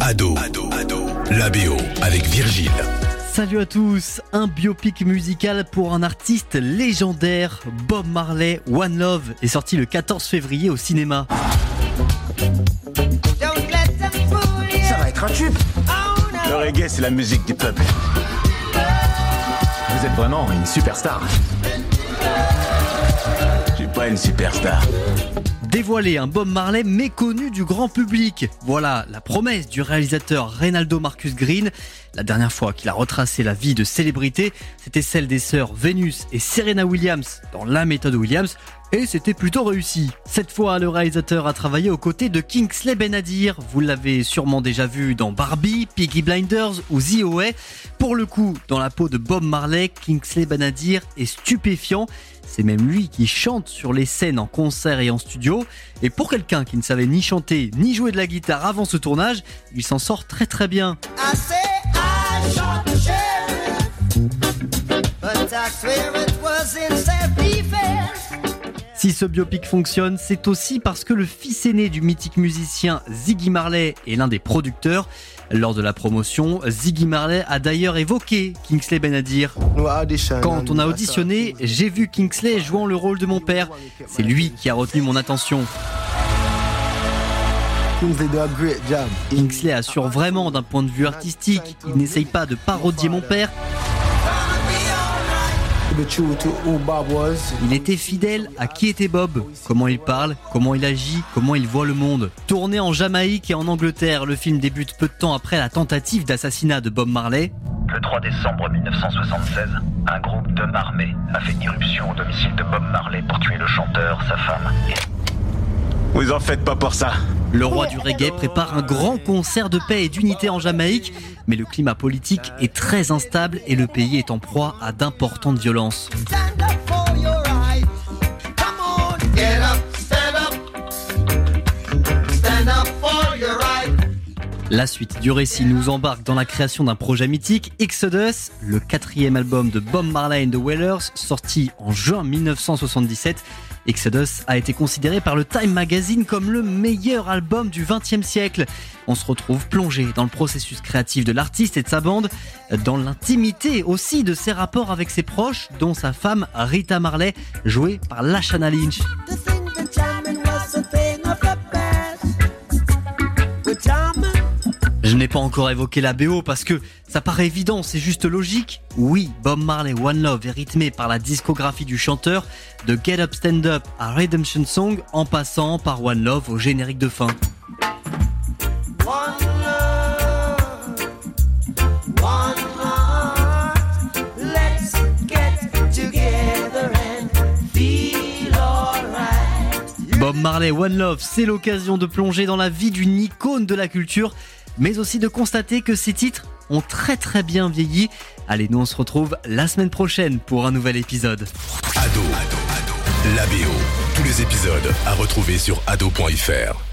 Ado, Ado, Ado, la BO avec Virgile. Salut à tous, un biopic musical pour un artiste légendaire, Bob Marley, One Love, est sorti le 14 février au cinéma. Ça va être un tube. Le reggae, c'est la musique du peuple. Vous êtes vraiment une superstar. Je suis pas une superstar. Dévoiler un Bob Marley méconnu du grand public. Voilà la promesse du réalisateur Reynaldo Marcus Green. La dernière fois qu'il a retracé la vie de célébrités, c'était celle des sœurs Venus et Serena Williams dans La méthode Williams. Et c'était plutôt réussi. Cette fois, le réalisateur a travaillé aux côtés de Kingsley Benadir. Vous l'avez sûrement déjà vu dans Barbie, Piggy Blinders ou The. Pour le coup, dans la peau de Bob Marley, Kingsley Benadir est stupéfiant. C'est même lui qui chante sur les scènes en concert et en studio. Et pour quelqu'un qui ne savait ni chanter ni jouer de la guitare avant ce tournage, il s'en sort très très bien. Si ce biopic fonctionne, c'est aussi parce que le fils aîné du mythique musicien Ziggy Marley est l'un des producteurs. Lors de la promotion, Ziggy Marley a d'ailleurs évoqué Kingsley Benadir. Quand on a auditionné, j'ai vu Kingsley jouant le rôle de mon père. C'est lui qui a retenu mon attention. Kingsley assure vraiment d'un point de vue artistique. Il n'essaye pas de parodier mon père. Il était fidèle à qui était Bob, comment il parle, comment il agit, comment il voit le monde. Tourné en Jamaïque et en Angleterre, le film débute peu de temps après la tentative d'assassinat de Bob Marley. Le 3 décembre 1976, un groupe d'hommes armés a fait irruption au domicile de Bob Marley pour tuer le chanteur, sa femme et Vous en faites pas pour ça. Le roi du reggae prépare un grand concert de paix et d'unité en Jamaïque, mais le climat politique est très instable et le pays est en proie à d'importantes violences. La suite du récit nous embarque dans la création d'un projet mythique, Exodus, le quatrième album de Bob Marley and the Wailers, sorti en juin 1977. Exodus a été considéré par le Time Magazine comme le meilleur album du XXe siècle. On se retrouve plongé dans le processus créatif de l'artiste et de sa bande, dans l'intimité aussi de ses rapports avec ses proches, dont sa femme Rita Marley, jouée par Lashana Lynch. Je n'ai pas encore évoqué la BO parce que ça paraît évident, c'est juste logique. Oui, Bob Marley One Love est rythmé par la discographie du chanteur, de Get Up Stand Up à Redemption Song en passant par One Love au générique de fin. Bob Marley One Love, c'est l'occasion de plonger dans la vie d'une icône de la culture, mais aussi de constater que ces titres ont très très bien vieilli. Allez, nous on se retrouve la semaine prochaine pour un nouvel épisode. Ado, Ado. Tous les épisodes à retrouver sur ado.fr.